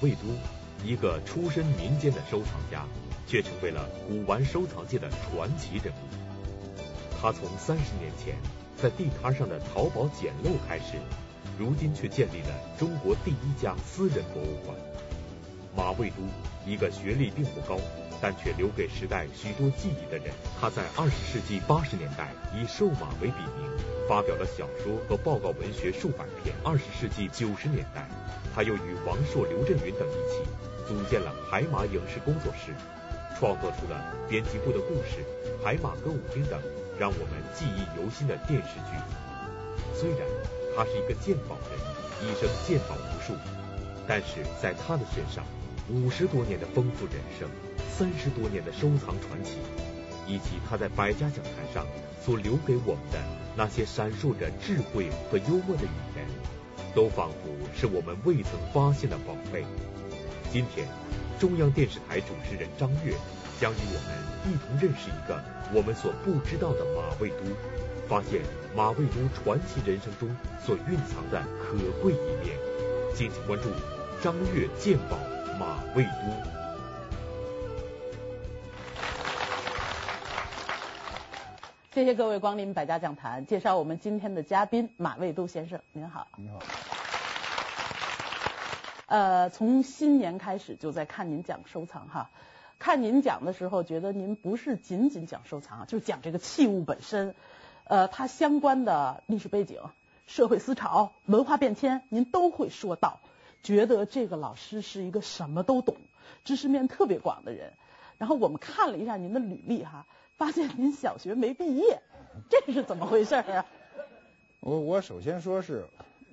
魏都，一个出身民间的收藏家，却成为了古玩收藏界的传奇人物。他从三十年前在地摊上的淘宝捡漏开始，如今却建立了中国第一家私人博物馆。马未都，一个学历并不高，但却留给时代许多记忆的人。他在二十世纪八十年代以瘦马为笔名，发表了小说和报告文学数百篇。二十世纪九十年代，他又与王朔、刘震云等一起组建了海马影视工作室，创作出了《编辑部的故事》《海马歌舞厅》等让我们记忆犹新的电视剧。虽然他是一个鉴宝人，一生鉴宝无数，但是在他的身上。五十多年的丰富人生，三十多年的收藏传奇，以及他在百家讲坛上所留给我们的那些闪烁着智慧和幽默的语言，都仿佛是我们未曾发现的宝贝。今天，中央电视台主持人张悦将与我们一同认识一个我们所不知道的马未都，发现马未都传奇人生中所蕴藏的可贵一面。敬请关注张悦鉴宝。马未都，谢谢各位光临百家讲坛。介绍我们今天的嘉宾马未都先生，您好。你好。呃，从新年开始就在看您讲收藏哈，看您讲的时候，觉得您不是仅仅讲收藏，就是讲这个器物本身，呃，它相关的历史背景、社会思潮、文化变迁，您都会说到。觉得这个老师是一个什么都懂、知识面特别广的人。然后我们看了一下您的履历哈，发现您小学没毕业，这是怎么回事啊？我我首先说是，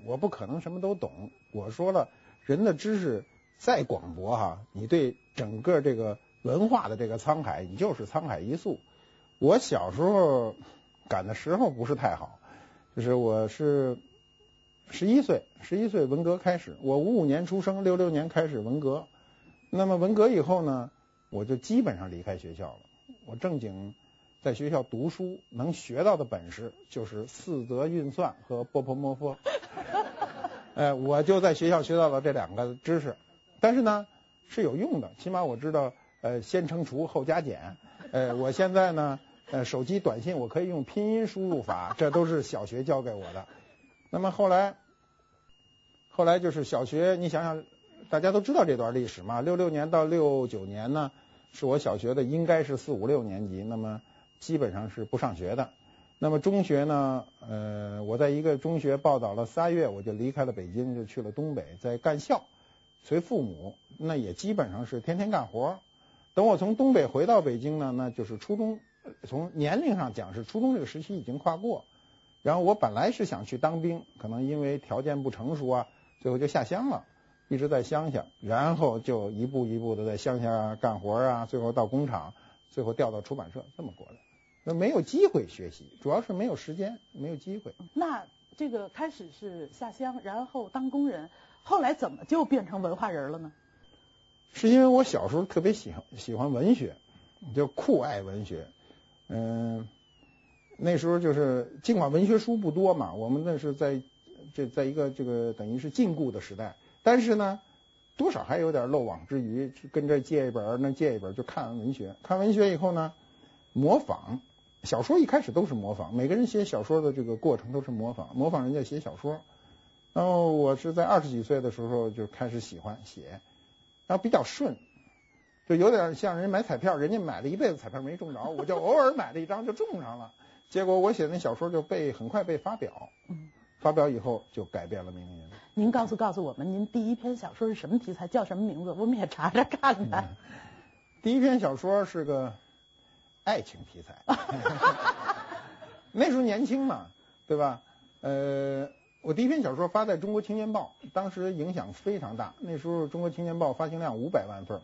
我不可能什么都懂。我说了，人的知识再广博哈，你对整个这个文化的这个沧海，你就是沧海一粟。我小时候赶的时候不是太好，就是我是。十一岁，十一岁文革开始。我五五年出生，六六年开始文革。那么文革以后呢，我就基本上离开学校了。我正经在学校读书，能学到的本事就是四则运算和波波摸佛。哎，我就在学校学到了这两个知识，但是呢是有用的，起码我知道呃先乘除后加减。呃，我现在呢呃手机短信我可以用拼音输入法，这都是小学教给我的。那么后来，后来就是小学，你想想，大家都知道这段历史嘛。六六年到六九年呢，是我小学的，应该是四五六年级。那么基本上是不上学的。那么中学呢，呃，我在一个中学报道了仨月，我就离开了北京，就去了东北，在干校，随父母。那也基本上是天天干活。等我从东北回到北京呢，那就是初中，从年龄上讲是初中这个时期已经跨过。然后我本来是想去当兵，可能因为条件不成熟啊，最后就下乡了，一直在乡下，然后就一步一步的在乡下干活啊，最后到工厂，最后调到出版社，这么过来。那没有机会学习，主要是没有时间，没有机会。那这个开始是下乡，然后当工人，后来怎么就变成文化人了呢？是因为我小时候特别喜欢喜欢文学，就酷爱文学，嗯。那时候就是，尽管文学书不多嘛，我们那是在这在一个这个等于是禁锢的时代，但是呢，多少还有点漏网之鱼，跟这借一本那借一本就看文学，看文学以后呢，模仿小说一开始都是模仿，每个人写小说的这个过程都是模仿，模仿人家写小说。然后我是在二十几岁的时候就开始喜欢写，然后比较顺，就有点像人买彩票，人家买了一辈子彩票没中着，我就偶尔买了一张就中上了。结果我写的那小说就被很快被发表，嗯，发表以后就改变了命运。您告诉告诉我们，您第一篇小说是什么题材，叫什么名字？我们也查查看看。嗯，第一篇小说是个爱情题材，那时候年轻嘛，对吧？呃，我第一篇小说发在中国青年报，当时影响非常大。那时候中国青年报发行量五百万份。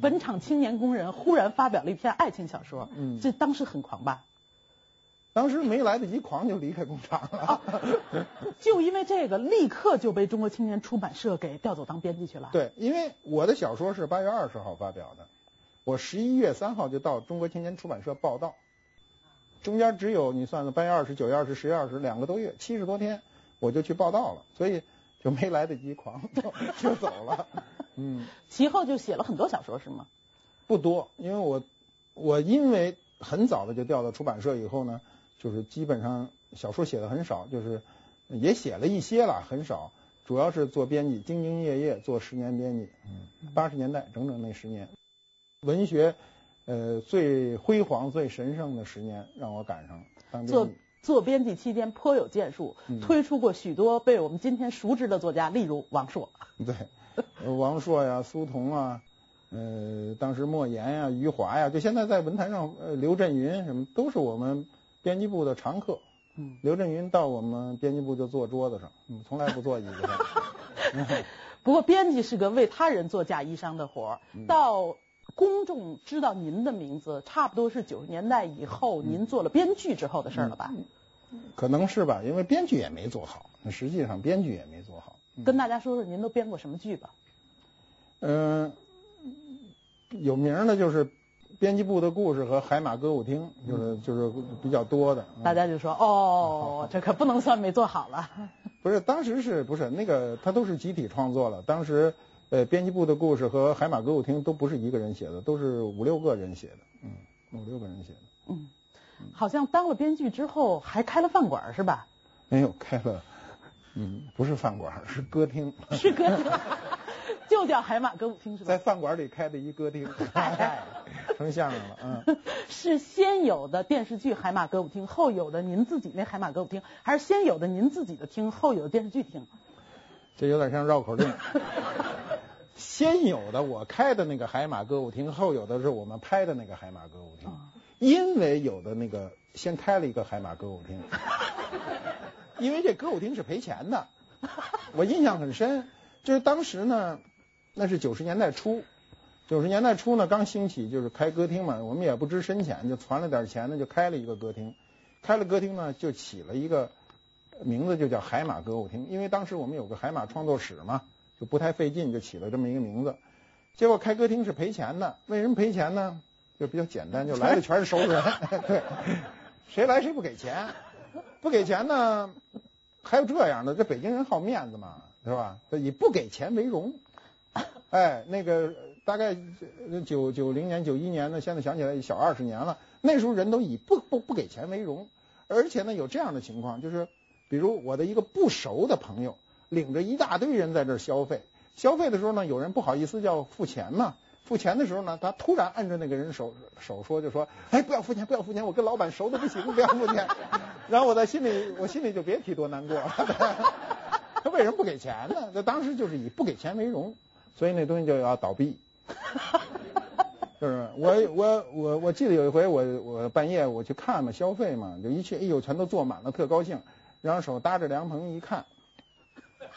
本厂青年工人忽然发表了一篇爱情小说，嗯，这当时很狂吧？当时没来得及狂就离开工厂了，啊，就因为这个，立刻就被中国青年出版社给调走当编辑去了。对，因为我的小说是八月二十号发表的，我十一月三号就到中国青年出版社报道，中间只有你算算八月二十、九月二十、十月二十两个多月，七十多天我就去报道了，所以就没来得及狂 就就走了。嗯，其后就写了很多小说，是吗？不多，因为我我因为很早的就调到出版社以后呢，就是基本上小说写的很少，就是也写了一些了，很少，主要是做编辑，兢兢业业做十年编辑，嗯，八十年代整整那十年，文学呃最辉煌、最神圣的十年让我赶上当编辑。做编辑期间颇有建树，推出过许多被我们今天熟知的作家，例如王朔。对，王朔呀，苏童啊，呃，当时莫言呀，余华呀，就现在在文坛上，呃，刘震云什么都是我们编辑部的常客。嗯，刘震云到我们编辑部就坐桌子上，嗯，从来不坐椅子上。不过编辑是个为他人做嫁衣裳的活儿，到。公众知道您的名字，差不多是九十年代以后，您做了编剧之后的事了吧？可能是吧，因为编剧也没做好。那实际上编剧也没做好。跟大家说说您都编过什么剧吧？嗯，有名的就是编辑部的故事和海马歌舞厅，就是就是比较多的。大家就说哦，这可不能算没做好了。不是，当时是不是那个他都是集体创作了？当时。呃，编辑部的故事和海马歌舞厅都不是一个人写的，都是五六个人写的，嗯，五六个人写的。嗯，好像当了编剧之后还开了饭馆是吧？没有开了，嗯，不是饭馆，是歌厅。是歌厅，就叫海马歌舞厅是吧？在饭馆里开的一歌厅，成相声了，嗯。是先有的电视剧《海马歌舞厅》，后有的您自己那海马歌舞厅，还是先有的您自己的厅，后有的电视剧厅？这有点像绕口令。先有的我开的那个海马歌舞厅，后有的是我们拍的那个海马歌舞厅。因为有的那个先开了一个海马歌舞厅，因为这歌舞厅是赔钱的，我印象很深。就是当时呢，那是九十年代初，九十年代初呢刚兴起，就是开歌厅嘛，我们也不知深浅，就攒了点钱呢，就开了一个歌厅。开了歌厅呢，就起了一个名字，就叫海马歌舞厅，因为当时我们有个海马创作室嘛。就不太费劲，就起了这么一个名字。结果开歌厅是赔钱的，为什么赔钱呢？就比较简单，就来的全是熟人，对，谁来谁不给钱，不给钱呢？还有这样的，这北京人好面子嘛，是吧？以不给钱为荣。哎，那个大概九九零年、九一年呢，现在想起来小二十年了。那时候人都以不不不给钱为荣，而且呢有这样的情况，就是比如我的一个不熟的朋友。领着一大堆人在这儿消费，消费的时候呢，有人不好意思叫付钱嘛，付钱的时候呢，他突然按着那个人手手说，就说，哎，不要付钱，不要付钱，我跟老板熟的不行，不要付钱。然后我在心里，我心里就别提多难过了。他为什么不给钱呢？他当时就是以不给钱为荣，所以那东西就要倒闭。是不是？我我我我记得有一回我我半夜我去看嘛，消费嘛，就一去，哎呦，全都坐满了，特高兴，然后手搭着凉棚一看。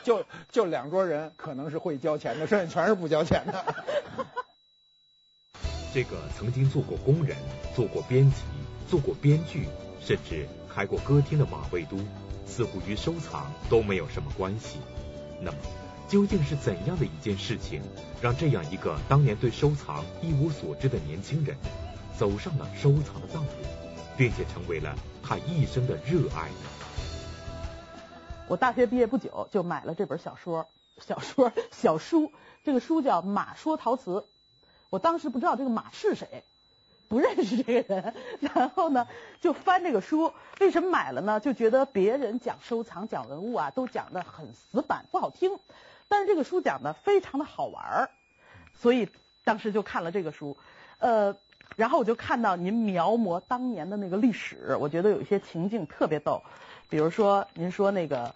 就就两桌人，可能是会交钱的，剩下全是不交钱的。这个曾经做过工人、做过编辑、做过编剧，甚至开过歌厅的马未都，似乎与收藏都没有什么关系。那么，究竟是怎样的一件事情，让这样一个当年对收藏一无所知的年轻人，走上了收藏的道路，并且成为了他一生的热爱呢？我大学毕业不久就买了这本小说，小说小书，这个书叫《马说陶瓷》。我当时不知道这个马是谁，不认识这个人，然后呢就翻这个书。为什么买了呢？就觉得别人讲收藏、讲文物啊，都讲得很死板，不好听。但是这个书讲得非常的好玩儿，所以当时就看了这个书。呃，然后我就看到您描摹当年的那个历史，我觉得有一些情境特别逗。比如说，您说那个，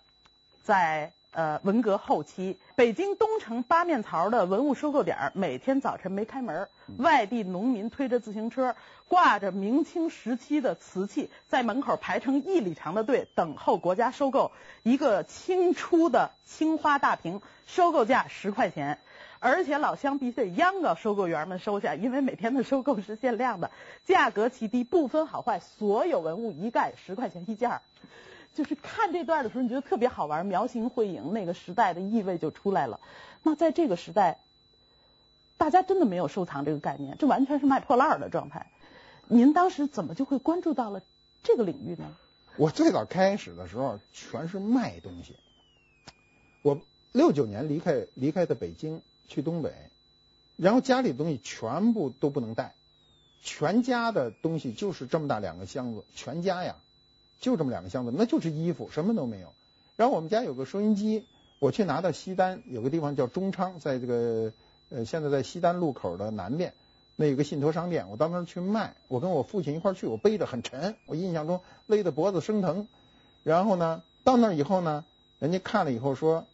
在呃文革后期，北京东城八面槽的文物收购点每天早晨没开门，外地农民推着自行车，挂着明清时期的瓷器，在门口排成一里长的队，等候国家收购。一个清初的青花大瓶，收购价十块钱，而且老乡必须得央告收购员们收下，因为每天的收购是限量的，价格极低，不分好坏，所有文物一概十块钱一件。就是看这段的时候，你觉得特别好玩，描形绘影，那个时代的意味就出来了。那在这个时代，大家真的没有收藏这个概念，这完全是卖破烂的状态。您当时怎么就会关注到了这个领域呢？我最早开始的时候全是卖东西。我六九年离开离开的北京，去东北，然后家里的东西全部都不能带，全家的东西就是这么大两个箱子，全家呀，就这么两个箱子，那就是衣服，什么都没有。然后我们家有个收音机，我去拿到西单，有个地方叫中昌，在这个呃现在在西单路口的南边，那有个信托商店，我到那儿去卖，我跟我父亲一块去，我背着很沉，我印象中勒得脖子生疼。然后呢，到那儿以后呢，人家看了以后说，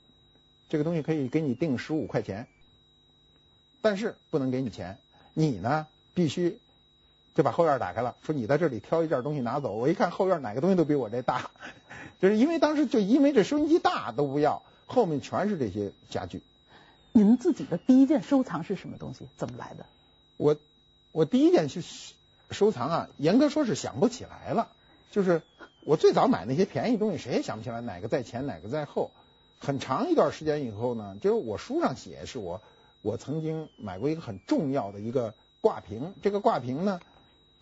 这个东西可以给你定十五块钱，但是不能给你钱，你呢必须就把后院打开了，说你在这里挑一件东西拿走。我一看后院哪个东西都比我这大，就是因为当时就因为这收音机大都不要，后面全是这些家具。你们自己的第一件收藏是什么东西？怎么来的？我我第一件去收藏啊，严格说是想不起来了，就是我最早买那些便宜东西，谁也想不起来哪个在前哪个在后。很长一段时间以后呢，就是我书上写是我我曾经买过一个很重要的一个挂屏，这个挂屏呢，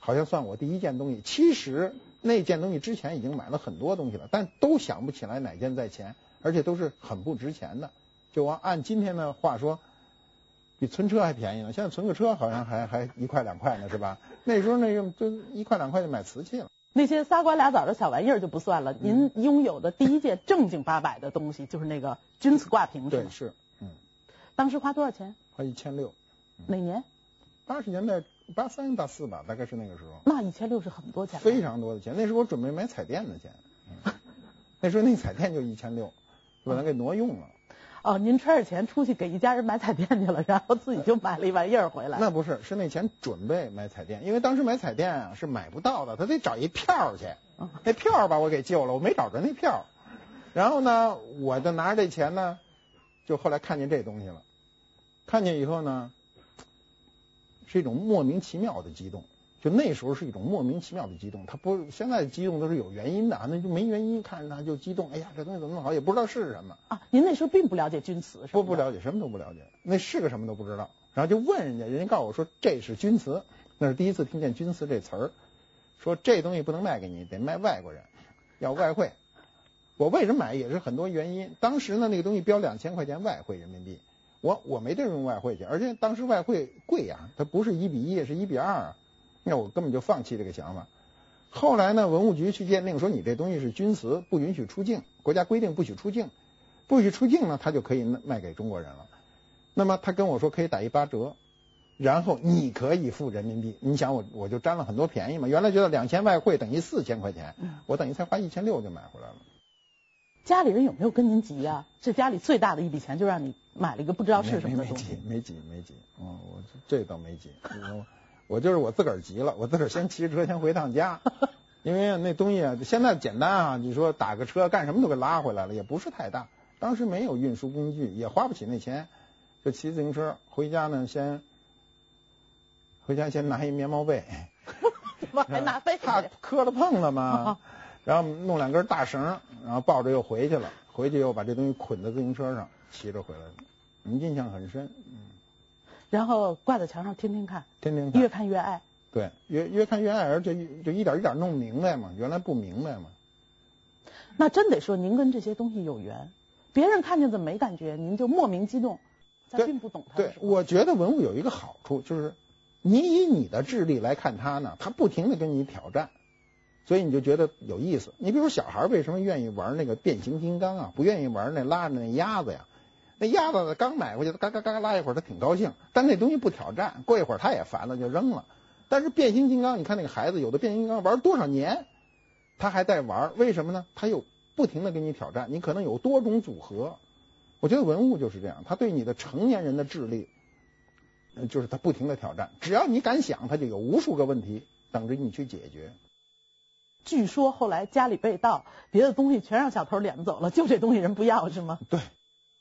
好像算我第一件东西。其实那件东西之前已经买了很多东西了，但都想不起来哪件在前，而且都是很不值钱的。就按按今天的话说，比存车还便宜呢。现在存个车好像还还一块两块呢，是吧？那时候那个就一块两块就买瓷器了。那些仨瓜俩枣的小玩意儿就不算了，您拥有的第一件正经八百的东西就是那个钧瓷挂瓶，对，是，嗯。当时花多少钱？花一千六。哪年？八十年代八三八四吧，大概是那个时候。那一千六是很多钱。非常多的钱，那时候我准备买彩电的钱，嗯、那时候那彩电就一千六，就把它给挪用了。哦，您揣着钱出去给一家人买彩电去了，然后自己就买了一玩意儿回来。那不是，是那钱准备买彩电，因为当时买彩电啊是买不到的，他得找一票去，那票把我给救了，我没找着那票。然后呢，我就拿着这钱呢，就后来看见这东西了，看见以后呢，是一种莫名其妙的激动。就那时候是一种莫名其妙的激动，他不现在激动都是有原因的，那就没原因，看着他就激动。哎呀，这东西怎么那么好，也不知道是什么啊。您那时候并不了解钧瓷，是吧？不不了解，什么都不了解，那是个什么都不知道。然后就问人家，人家告诉我说这是钧瓷，那是第一次听见钧瓷这词儿。说这东西不能卖给你，得卖外国人，要外汇。我为什么买也是很多原因。当时呢，那个东西标两千块钱外汇人民币，我我没地儿用外汇去，而且当时外汇贵呀，它不是一比一，是一比二啊。那我根本就放弃这个想法。后来呢，文物局去鉴定说你这东西是钧瓷，不允许出境，国家规定不许出境，不许出境呢，他就可以卖给中国人了。那么他跟我说可以打一八折，然后你可以付人民币。你想我我就占了很多便宜嘛。原来觉得两千外汇等于四千块钱，我等于才花一千六就买回来了。家里人有没有跟您急呀？这家里最大的一笔钱就让你买了一个不知道是什么的东西。没急，没急，没急。嗯，我这倒没急。我就是我自个儿急了，我自个儿先骑着车先回趟家，因为那东西啊，现在简单啊，你说打个车干什么都给拉回来了，也不是太大。当时没有运输工具，也花不起那钱，就骑自行车回家呢，先回家先拿一棉毛被，还拿被，怕磕了碰了嘛，然后弄两根大绳，然后抱着又回去了，回去又把这东西捆在自行车上，骑着回来的，你印象很深，嗯。然后挂在墙上，天天看，天天看，越看越爱。对，越越看越爱，而且就一点一点弄明白嘛，原来不明白嘛。那真得说您跟这些东西有缘，别人看见怎么没感觉，您就莫名激动，咱并不懂它。对，我觉得文物有一个好处，就是你以你的智力来看它呢，它不停的跟你挑战，所以你就觉得有意思。你比如小孩为什么愿意玩那个变形金刚啊，不愿意玩那拉着那鸭子呀？那鸭子刚买回去，嘎嘎嘎拉一会儿，他挺高兴。但那东西不挑战，过一会儿他也烦了，就扔了。但是变形金刚，你看那个孩子，有的变形金刚玩多少年，他还在玩，为什么呢？他有不停的给你挑战，你可能有多种组合。我觉得文物就是这样，他对你的成年人的智力，就是他不停的挑战。只要你敢想，他就有无数个问题等着你去解决。据说后来家里被盗，别的东西全让小偷敛走了，就这东西人不要是吗？对。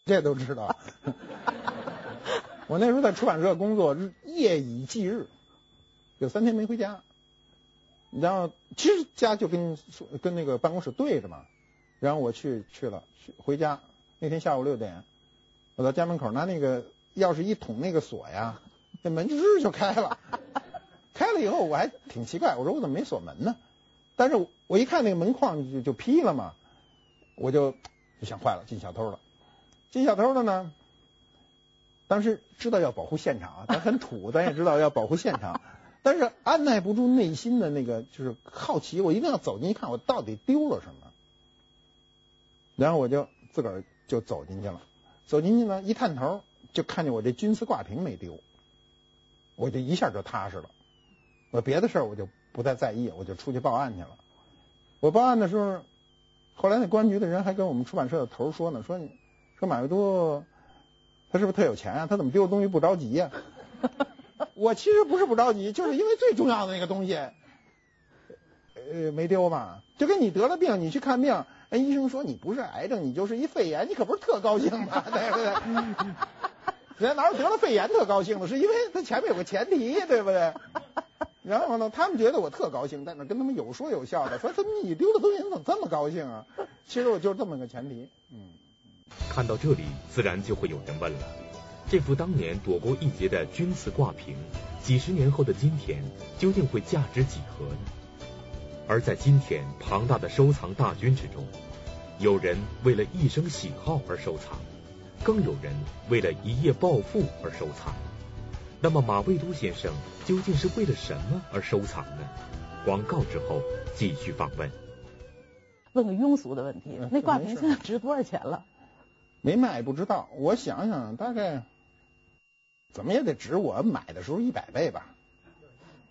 这都知道，我那时候在出版社工作，夜以继日，有三天没回家。然后其实家就跟跟那个办公室对着嘛。然后我去去了，去回家那天下午六点，我到家门口拿那个钥匙一捅那个锁呀，那门吱就开了。开了以后我还挺奇怪，我说我怎么没锁门呢？但是我一看那个门框就就劈了嘛，我就就想坏了，进小偷了。进小偷了呢，当时知道要保护现场啊，咱很土，咱也知道要保护现场，但是按耐不住内心的那个就是好奇，我一定要走进去看，我到底丢了什么。然后我就自个儿就走进去了，走进去呢，一探头就看见我这钧瓷挂瓶没丢，我就一下就踏实了。我别的事儿我就不再在意，我就出去报案去了。我报案的时候，后来那公安局的人还跟我们出版社的头说呢，说你说马未都。他是不是特有钱啊？他怎么丢东西不着急呀？我其实不是不着急，就是因为最重要的那个东西，呃，没丢嘛。就跟你得了病，你去看病，那医生说你不是癌症，你就是一肺炎，你可不是特高兴吗？对不对？人家哪有得了肺炎特高兴的？是因为他前面有个前提，对不对？然后呢，他们觉得我特高兴，在那跟他们有说有笑的，说怎么你丢的东西，你怎么这么高兴啊？其实我就是这么个前提，嗯。看到这里，自然就会有人问了：这幅当年躲过一劫的钧瓷挂瓶，几十年后的今天，究竟会价值几何呢？而在今天庞大的收藏大军之中，有人为了一生喜好而收藏，更有人为了一夜暴富而收藏。那么马未都先生究竟是为了什么而收藏呢？广告之后继续访问。问个庸俗的问题，那挂瓶现在值多少钱了？没卖不知道，我想想大概怎么也得值我买的时候一百倍吧。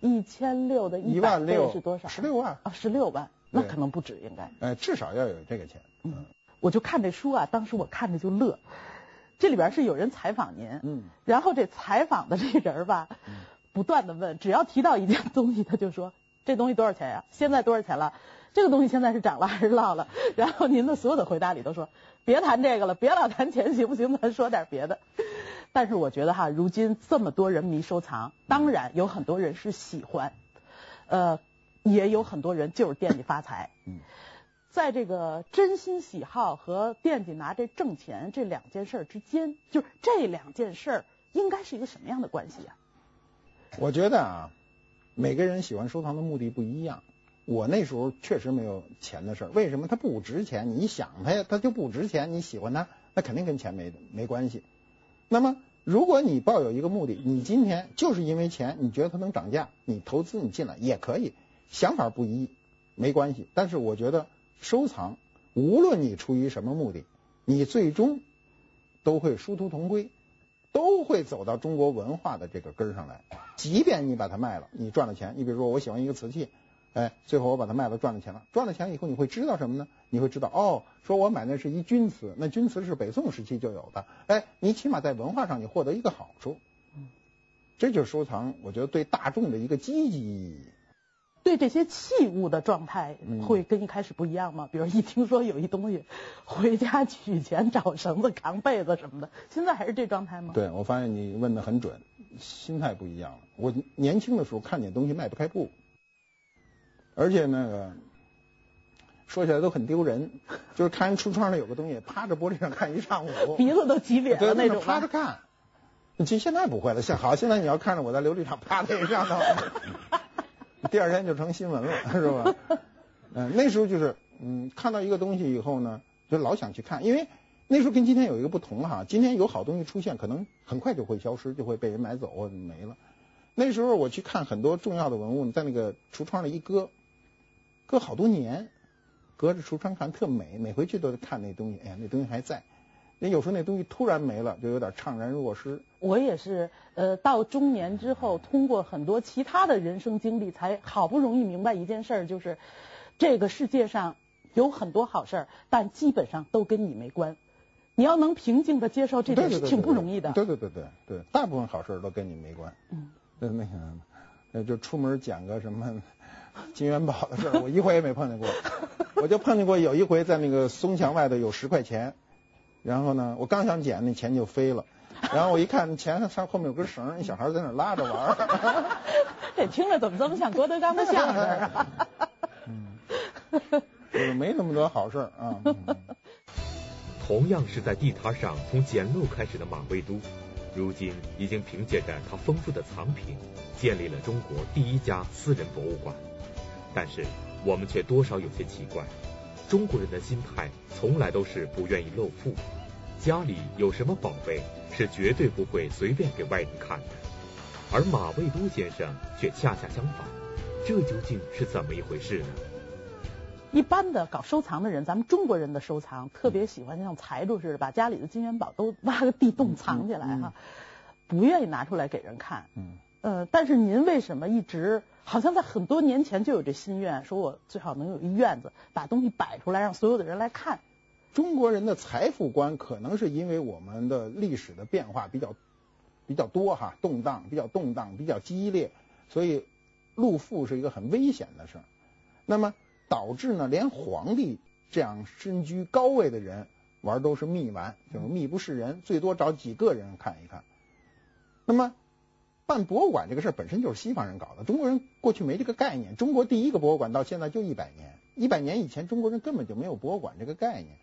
一千六的一万六是多少？十六万啊，十六万，那可能不止，应该。哎，至少要有这个钱。嗯，我就看这书啊，当时我看着就乐。这里边是有人采访您，嗯，然后这采访的这人吧，不断的问，只要提到一件东西，他就说这东西多少钱呀？现在多少钱了？这个东西现在是涨了还是落了？然后您的所有的回答里都说。别谈这个了，别老谈钱，行不行？咱说点别的。但是我觉得哈，如今这么多人迷收藏，当然有很多人是喜欢，呃，也有很多人就是惦记发财。嗯，在这个真心喜好和惦记拿这挣钱这两件事之间，就是这两件事应该是一个什么样的关系啊？我觉得啊，每个人喜欢收藏的目的不一样。我那时候确实没有钱的事儿，为什么？它不值钱，你想它呀，它就不值钱。你喜欢它，那肯定跟钱没没关系。那么，如果你抱有一个目的，你今天就是因为钱，你觉得它能涨价，你投资你进来也可以，想法不一，没关系。但是我觉得收藏，无论你出于什么目的，你最终都会殊途同归，都会走到中国文化的这个根儿上来。即便你把它卖了，你赚了钱，你比如说我喜欢一个瓷器。哎，最后我把它卖了，赚了钱了。赚了钱以后，你会知道什么呢？你会知道，哦，说我买的是一钧瓷，那钧瓷是北宋时期就有的。哎，你起码在文化上你获得一个好处。嗯，这就是收藏，我觉得对大众的一个积极意义。对这些器物的状态会跟一开始不一样吗？比如一听说有一东西，回家取钱找绳子扛被子什么的，现在还是这状态吗？对，我发现你问的很准，心态不一样了。我年轻的时候看见东西迈不开步。而且那个说起来都很丢人，就是看人橱窗里有个东西，趴着玻璃上看一上午，鼻子都挤扁了那种。趴着看，其实现在不会了，现好，现在你要看着我在琉璃厂趴在上头，第二天就成新闻了，是吧？嗯，那时候就是嗯，看到一个东西以后呢，就老想去看，因为那时候跟今天有一个不同哈，今天有好东西出现，可能很快就会消失，就会被人买走或者没了。那时候我去看很多重要的文物，在那个橱窗里一搁。搁好多年，隔着橱窗看特美，每回去都得看那东西。哎呀，那东西还在。那有时候那东西突然没了，就有点怅然若失。我也是，呃，到中年之后，通过很多其他的人生经历，才好不容易明白一件事儿，就是这个世界上有很多好事儿，但基本上都跟你没关。你要能平静的接受这点，是挺不容易的。对对对对对，大部分好事儿都跟你没关。嗯。那那个，那就出门捡个什么。金元宝的事儿，我一回也没碰见过。我就碰见过有一回，在那个松墙外头有十块钱，然后呢，我刚想捡，那钱就飞了。然后我一看，钱上后面有根绳，一小孩在那拉着玩儿。这听着怎么这么像郭德纲的相声啊？嗯，就是没那么多好事儿啊。同样是在地摊上从捡漏开始的马未都，如今已经凭借着他丰富的藏品，建立了中国第一家私人博物馆。但是我们却多少有些奇怪，中国人的心态从来都是不愿意露富，家里有什么宝贝是绝对不会随便给外人看的，而马未都先生却恰恰相反，这究竟是怎么一回事呢？一般的搞收藏的人，咱们中国人的收藏特别喜欢像财主似的，把家里的金元宝都挖个地洞藏起来哈，不愿意拿出来给人看。嗯。呃，但是您为什么一直好像在很多年前就有这心愿，说我最好能有一院子，把东西摆出来，让所有的人来看。中国人的财富观可能是因为我们的历史的变化比较比较多哈，动荡比较动荡，比较激烈，所以露富是一个很危险的事儿。那么导致呢，连皇帝这样身居高位的人玩都是秘玩，就是秘不示人，最多找几个人看一看。那么。办博物馆这个事儿本身就是西方人搞的，中国人过去没这个概念。中国第一个博物馆到现在就一百年，一百年以前中国人根本就没有博物馆这个概念。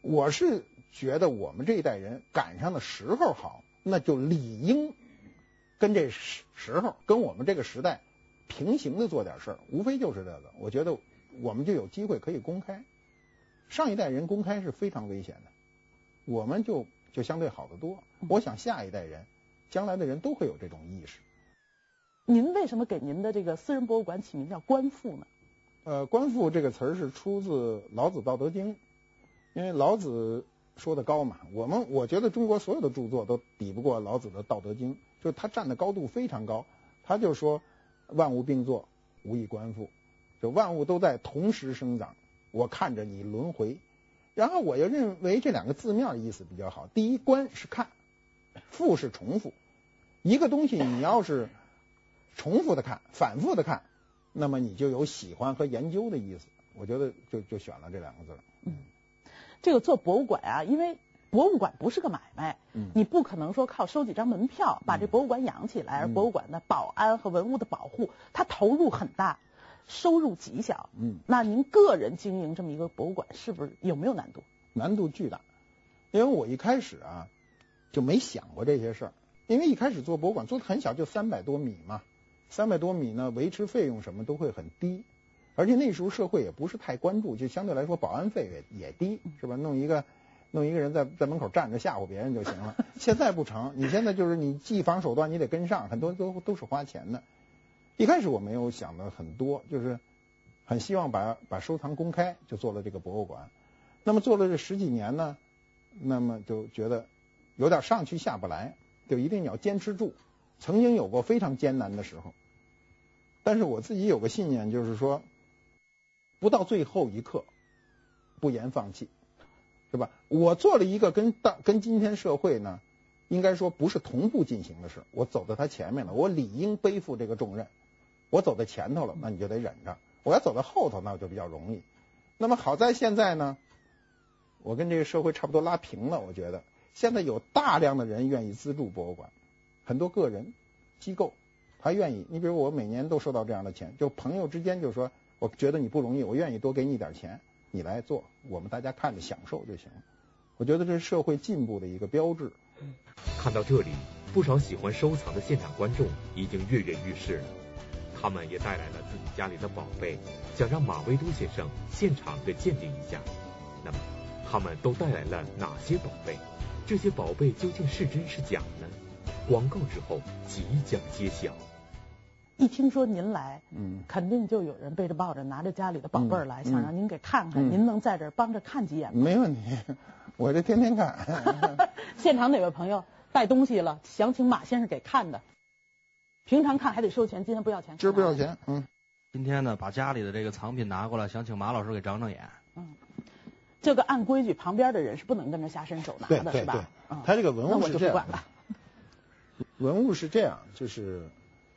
我是觉得我们这一代人赶上的时候好，那就理应跟这时时候跟我们这个时代平行的做点事儿，无非就是这个。我觉得我们就有机会可以公开，上一代人公开是非常危险的，我们就就相对好得多。我想下一代人。将来的人都会有这种意识。您为什么给您的这个私人博物馆起名叫“观复”呢？呃，“观复”这个词儿是出自老子《道德经》，因为老子说的高嘛。我们我觉得中国所有的著作都抵不过老子的《道德经》，就他站的高度非常高。他就说：“万物并作，无以观复。”就万物都在同时生长，我看着你轮回。然后我又认为这两个字面意思比较好。第一，“观”是看。复是重复，一个东西你要是重复的看，反复的看，那么你就有喜欢和研究的意思。我觉得就就选了这两个字。嗯，这个做博物馆啊，因为博物馆不是个买卖，嗯，你不可能说靠收几张门票把这博物馆养起来，而博物馆的保安和文物的保护，它投入很大，收入极小。嗯，那您个人经营这么一个博物馆，是不是有没有难度？难度巨大，因为我一开始啊。就没想过这些事儿，因为一开始做博物馆做的很小，就三百多米嘛，三百多米呢，维持费用什么都会很低，而且那时候社会也不是太关注，就相对来说保安费也也低，是吧？弄一个弄一个人在在门口站着吓唬别人就行了。现在不成，你现在就是你技防手段你得跟上，很多都都是花钱的。一开始我没有想的很多，就是很希望把把收藏公开，就做了这个博物馆。那么做了这十几年呢，那么就觉得。有点上去下不来，就一定要坚持住。曾经有过非常艰难的时候，但是我自己有个信念，就是说，不到最后一刻，不言放弃，是吧？我做了一个跟大跟今天社会呢，应该说不是同步进行的事。我走在他前面了，我理应背负这个重任。我走在前头了，那你就得忍着。我要走在后头，那我就比较容易。那么好在现在呢，我跟这个社会差不多拉平了，我觉得。现在有大量的人愿意资助博物馆，很多个人、机构，他愿意。你比如我每年都收到这样的钱，就朋友之间就说，我觉得你不容易，我愿意多给你点钱，你来做，我们大家看着享受就行了。我觉得这是社会进步的一个标志。看到这里，不少喜欢收藏的现场观众已经跃跃欲试了，他们也带来了自己家里的宝贝，想让马未都先生现场给鉴定一下。那么，他们都带来了哪些宝贝？这些宝贝究竟是真是假呢？广告之后即将揭晓。一听说您来，嗯，肯定就有人背着抱着拿着家里的宝贝儿来，嗯、想让您给看看。嗯、您能在这儿帮着看几眼吗？没问题，我这天天看。现场哪位朋友带东西了，想请马先生给看的？平常看还得收钱，今天不要钱。今儿不要钱，嗯。今天呢，把家里的这个藏品拿过来，想请马老师给长长眼。嗯。这个按规矩，旁边的人是不能跟着下身手拿的，对对对，是吧？他这个文物是这样。文物是这样，就是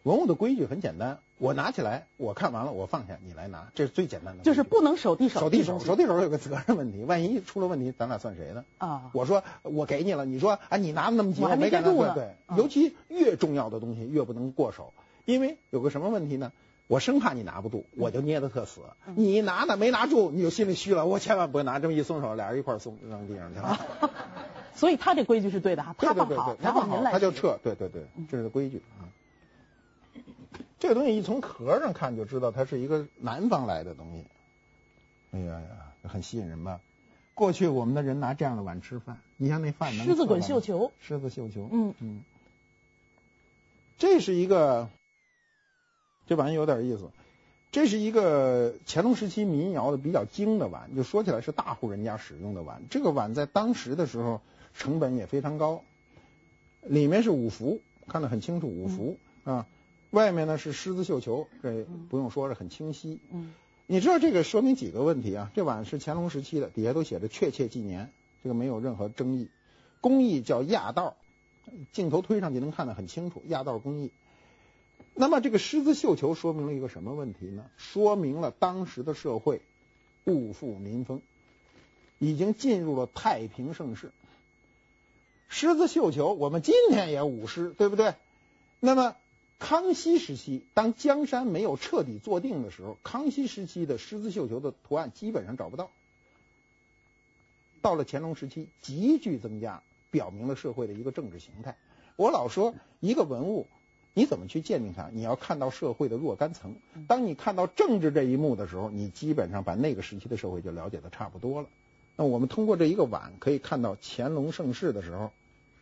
文物的规矩很简单，我拿起来，我看完了，我放下，你来拿，这是最简单的。就是不能手递手。手递手，手递手有个责任问题，万一出了问题，咱俩算谁的？啊！我说我给你了，你说啊，你拿的那么急，我没给住对对，尤其越重要的东西越不能过手，因为有个什么问题呢？我生怕你拿不住，我就捏得特死。嗯、你拿呢没拿住，你就心里虚了。我千万不会拿，这么一松手，俩人一块儿松扔地上去了。啊、所以他这规矩是对的哈，他放好，然后您来，他就撤。对对对，这是规矩啊。嗯、这个东西一从壳上看就知道，它是一个南方来的东西。哎呀呀，很吸引人吧？过去我们的人拿这样的碗吃饭，你像那饭能狮子滚绣球，狮子绣球，嗯嗯，这是一个，这碗有点意思，这是一个乾隆时期民窑的比较精的碗，就说起来是大户人家使用的碗。这个碗在当时的时候成本也非常高，里面是五福，看得很清楚，五福、嗯、啊，外面呢是狮子绣球，这不用说，这很清晰。嗯。你知道这个说明几个问题啊？这碗是乾隆时期的，底下都写着确切纪年，这个没有任何争议。工艺叫压道，镜头推上去能看得很清楚，压道工艺。那么这个狮子绣球说明了一个什么问题呢？说明了当时的社会物阜民丰，已经进入了太平盛世。狮子绣球，我们今天也舞狮，对不对？那么。康熙时期，当江山没有彻底坐定的时候，康熙时期的狮子绣球的图案基本上找不到。到了乾隆时期，急剧增加，表明了社会的一个政治形态。我老说，一个文物，你怎么去鉴定它？你要看到社会的若干层。当你看到政治这一幕的时候，你基本上把那个时期的社会就了解的差不多了。那我们通过这一个碗，可以看到乾隆盛世的时候，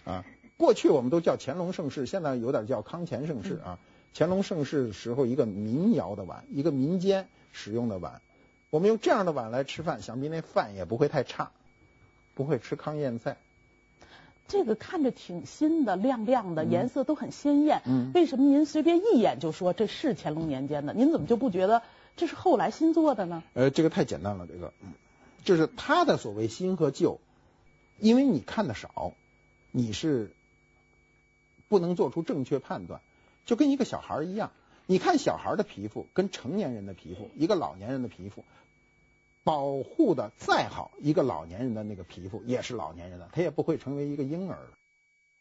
啊。过去我们都叫乾隆盛世，现在有点叫康乾盛世啊。乾隆盛世的时候，一个民窑的碗，一个民间使用的碗，我们用这样的碗来吃饭，想必那饭也不会太差，不会吃糠咽菜。这个看着挺新的，亮亮的，颜色都很鲜艳。嗯。为什么您随便一眼就说这是乾隆年间的？您怎么就不觉得这是后来新做的呢？呃，这个太简单了，这个，就是他的所谓新和旧，因为你看的少，你是。不能做出正确判断，就跟一个小孩一样。你看小孩的皮肤跟成年人的皮肤，一个老年人的皮肤保护的再好，一个老年人的那个皮肤也是老年人的，他也不会成为一个婴儿。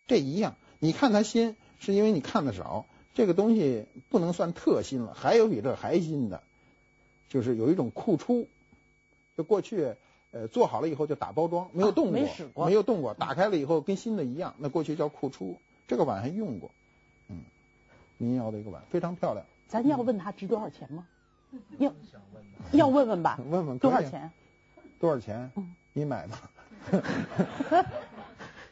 这一样，你看他新，是因为你看的少。这个东西不能算特新了，还有比这还新的，就是有一种库出，就过去呃做好了以后就打包装，没有动过，啊、没过，没有动过，打开了以后跟新的一样，那过去叫库出。这个碗还用过，嗯，民窑的一个碗，非常漂亮。咱要问他值多少钱吗？要要问问吧。问问多少钱？多少钱？嗯，你买吧。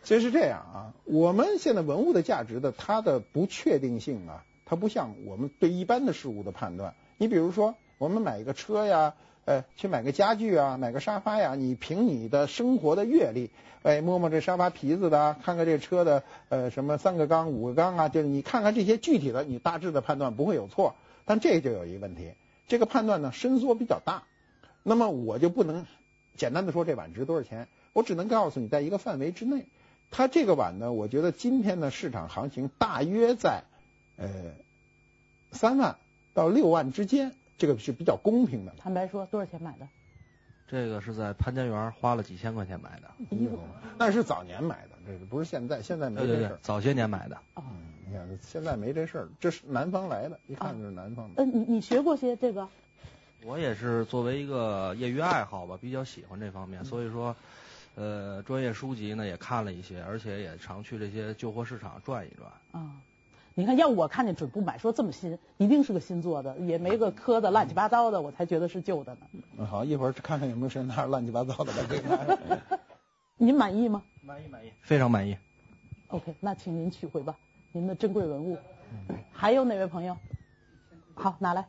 其实是这样啊，我们现在文物的价值的它的不确定性啊，它不像我们对一般的事物的判断。你比如说，我们买一个车呀。呃，去买个家具啊，买个沙发呀，你凭你的生活的阅历，哎，摸摸这沙发皮子的，看看这车的呃什么三个缸五个缸啊，就是你看看这些具体的，你大致的判断不会有错。但这就有一个问题，这个判断呢伸缩比较大。那么我就不能简单的说这碗值多少钱，我只能告诉你，在一个范围之内，它这个碗呢，我觉得今天的市场行情大约在呃三万到六万之间。这个是比较公平的。坦白说，多少钱买的？这个是在潘家园花了几千块钱买的。那是早年买的，这个不是现在，现在没这事。对对对，早些年买的。哦、嗯，你看现在没这事儿，这是南方来的，一看就是南方的。嗯、哦，你你学过些这个？我也是作为一个业余爱好吧，比较喜欢这方面，所以说，呃，专业书籍呢也看了一些，而且也常去这些旧货市场转一转。啊、哦。你看，要我看见准不买，说这么新，一定是个新做的，也没个磕的乱七八糟的，我才觉得是旧的呢。嗯，好，一会儿看看有没有谁拿着乱七八糟的来给你。您满意吗？满意，满意，非常满意。OK，那请您取回吧，您的珍贵文物。还有哪位朋友？好，拿来。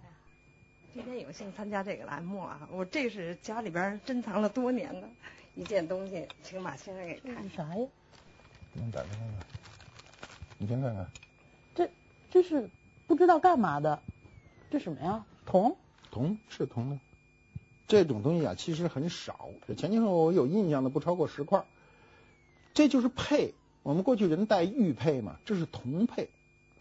今天有幸参加这个栏目啊，我这是家里边珍藏了多年的一件东西，请马先生给看。啥呀？不用打开看看。你先看看，这这是不知道干嘛的，这什么呀？铜？铜是铜的，这种东西啊其实很少，前前后后我有印象的不超过十块。这就是佩，我们过去人戴玉佩嘛，这是铜佩。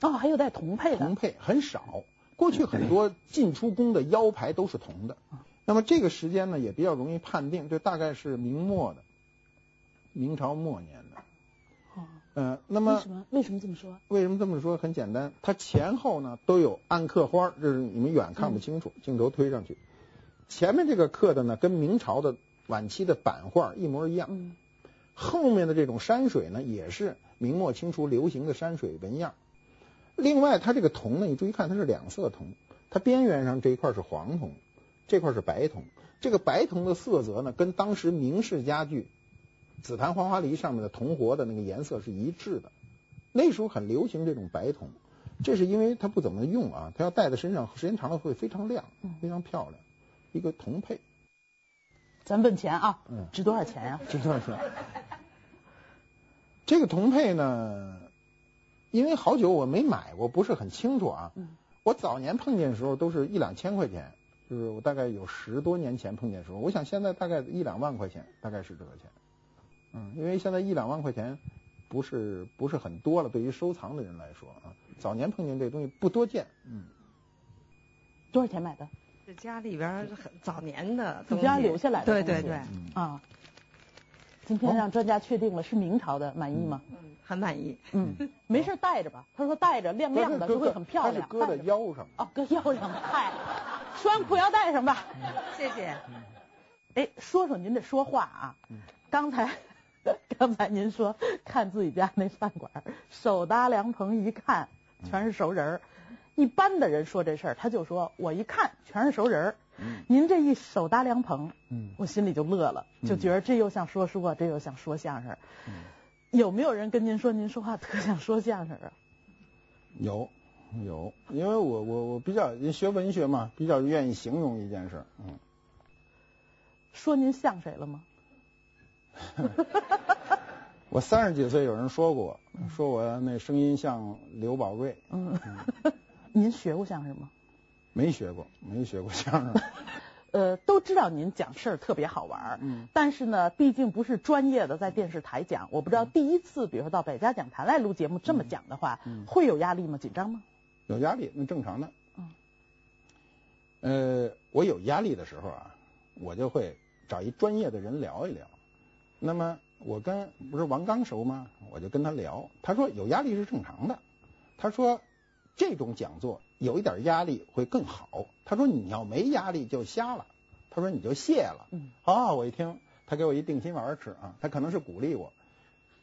哦，还有戴铜佩的。铜佩很少，过去很多进出宫的腰牌都是铜的。那么这个时间呢也比较容易判定，这大概是明末的，明朝末年的。哦，呃，那么为什么为什么这么说？为什么这么说？很简单，它前后呢都有暗刻花，这是你们远看不清楚，镜头推上去，前面这个刻的呢跟明朝的晚期的版画一模一样，嗯，后面的这种山水呢也是明末清初流行的山水纹样。另外，它这个铜呢，你注意看，它是两色铜，它边缘上这一块是黄铜，这块是白铜，这个白铜的色泽呢，跟当时明式家具紫檀黄花梨上面的铜活的那个颜色是一致的。那时候很流行这种白铜，这是因为它不怎么用啊，它要戴在身上时间长了会非常亮，非常漂亮，一个铜配。咱问钱啊，嗯，值多少钱呀？值多少钱？这个铜佩呢，因为好久我没买过，不是很清楚啊。嗯。我早年碰见的时候都是一两千块钱，就是我大概有十多年前碰见的时候，我想现在大概一两万块钱，大概是这个钱。嗯，因为现在一两万块钱不是不是很多了，对于收藏的人来说啊，早年碰见这东西不多见。嗯。多少钱买的？是家里边很早年的，自家留下来的。对对对。啊。今天让专家确定了是明朝的，满意吗？嗯，很满意。嗯，没事带着吧？他说带着亮亮的就会很漂亮。搁在腰上。哦，搁腰上。嗨，拴裤腰带上吧。谢谢。哎，说说您这说话啊。刚才，刚才您说看自己家那饭馆，手搭凉棚一看全是熟人儿。一般的人说这事儿，他就说我一看全是熟人儿。嗯，您这一手搭凉棚，嗯，我心里就乐了，就觉得这又像说书啊，这又像说相声。嗯，有没有人跟您说您说话特像说相声啊？有，有，因为我我我比较学文学嘛，比较愿意形容一件事。嗯，说您像谁了吗？我三十几岁有人说过，说我那声音像刘宝贵。嗯，您学过相声吗？没学过，没学过相声。呃，都知道您讲事儿特别好玩儿，嗯，但是呢，毕竟不是专业的在电视台讲，我不知道第一次，比如说到百家讲坛来录节目这么讲的话，嗯，会有压力吗？紧张吗？有压力，那正常的。嗯。呃，我有压力的时候啊，我就会找一专业的人聊一聊。那么我跟不是王刚熟吗？我就跟他聊，他说有压力是正常的。他说这种讲座。有一点压力会更好。他说：“你要没压力就瞎了。”他说：“你就谢了。”嗯，好，我一听，他给我一定心丸吃啊。他可能是鼓励我。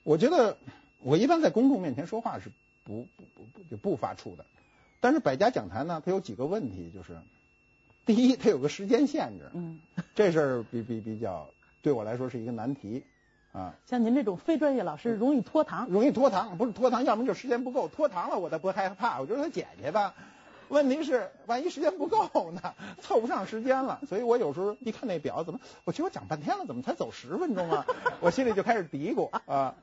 我觉得我一般在公众面前说话是不不不不就不发怵的。但是百家讲坛呢，它有几个问题，就是第一，它有个时间限制。嗯，这事儿比比比较对我来说是一个难题啊。像您这种非专业老师容易拖堂，容易拖堂，不是拖堂，要么就时间不够。拖堂了我倒不害怕，我觉得他捡去吧。问题是，万一时间不够呢？凑不上时间了，所以我有时候一看那表，怎么？我觉得我讲半天了，怎么才走十分钟啊？我心里就开始嘀咕啊，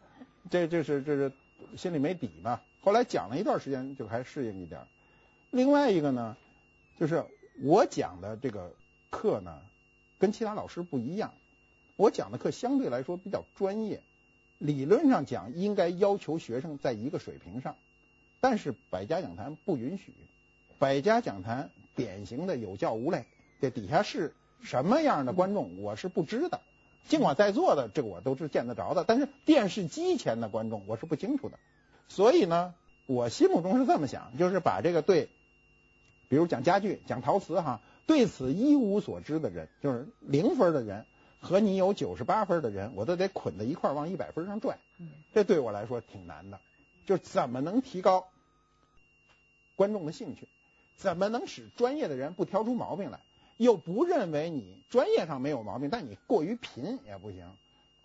这这是这是心里没底嘛。后来讲了一段时间，就还适应一点。另外一个呢，就是我讲的这个课呢，跟其他老师不一样。我讲的课相对来说比较专业，理论上讲应该要求学生在一个水平上，但是百家讲坛不允许。百家讲坛典型的有教无类，这底下是什么样的观众，我是不知的。尽管在座的这个我都是见得着的，但是电视机前的观众我是不清楚的。所以呢，我心目中是这么想，就是把这个对，比如讲家具、讲陶瓷哈，对此一无所知的人，就是零分的人，和你有九十八分的人，我都得捆在一块儿往一百分上拽。这对我来说挺难的，就怎么能提高观众的兴趣？怎么能使专业的人不挑出毛病来？又不认为你专业上没有毛病，但你过于贫也不行，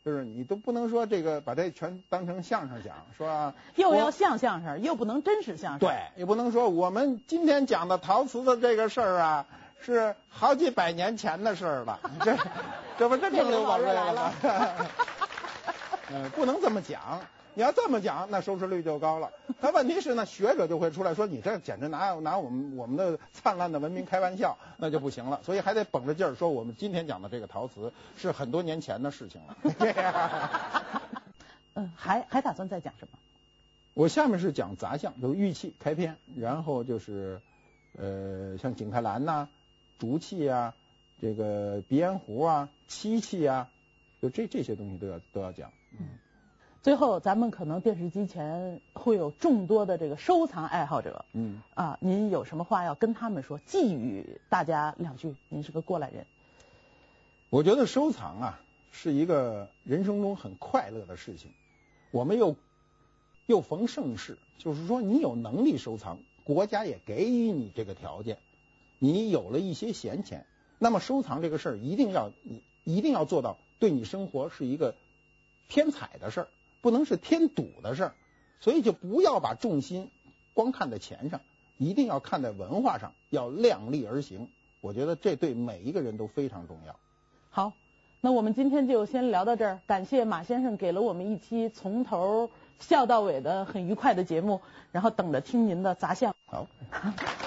就是你都不能说这个把这全当成相声讲，是吧？又要像相声，又不能真实相声。对，也不能说我们今天讲的陶瓷的这个事儿啊，是好几百年前的事儿了。这这不真成刘宝瑞了吗？嗯，不能这么讲。你要这么讲，那收视率就高了。但问题是呢，学者就会出来说，你这简直拿拿我们我们的灿烂的文明开玩笑，那就不行了。所以还得绷着劲儿说，我们今天讲的这个陶瓷是很多年前的事情了。嗯，还还打算再讲什么？我下面是讲杂项，就是玉器开篇，然后就是呃，像景泰蓝呐、啊、竹器啊、这个鼻烟壶啊、漆器啊，就这这些东西都要都要讲。嗯。最后，咱们可能电视机前会有众多的这个收藏爱好者，嗯，啊，您有什么话要跟他们说，寄语大家两句？您是个过来人。我觉得收藏啊是一个人生中很快乐的事情。我们又又逢盛世，就是说你有能力收藏，国家也给予你这个条件，你有了一些闲钱，那么收藏这个事儿一定要你一定要做到对你生活是一个添彩的事儿，不能是添堵的事儿。所以就不要把重心光看在钱上，一定要看在文化上，要量力而行。我觉得这对每一个人都非常重要。好，那我们今天就先聊到这儿。感谢马先生给了我们一期从头笑到尾的很愉快的节目，然后等着听您的杂项。好。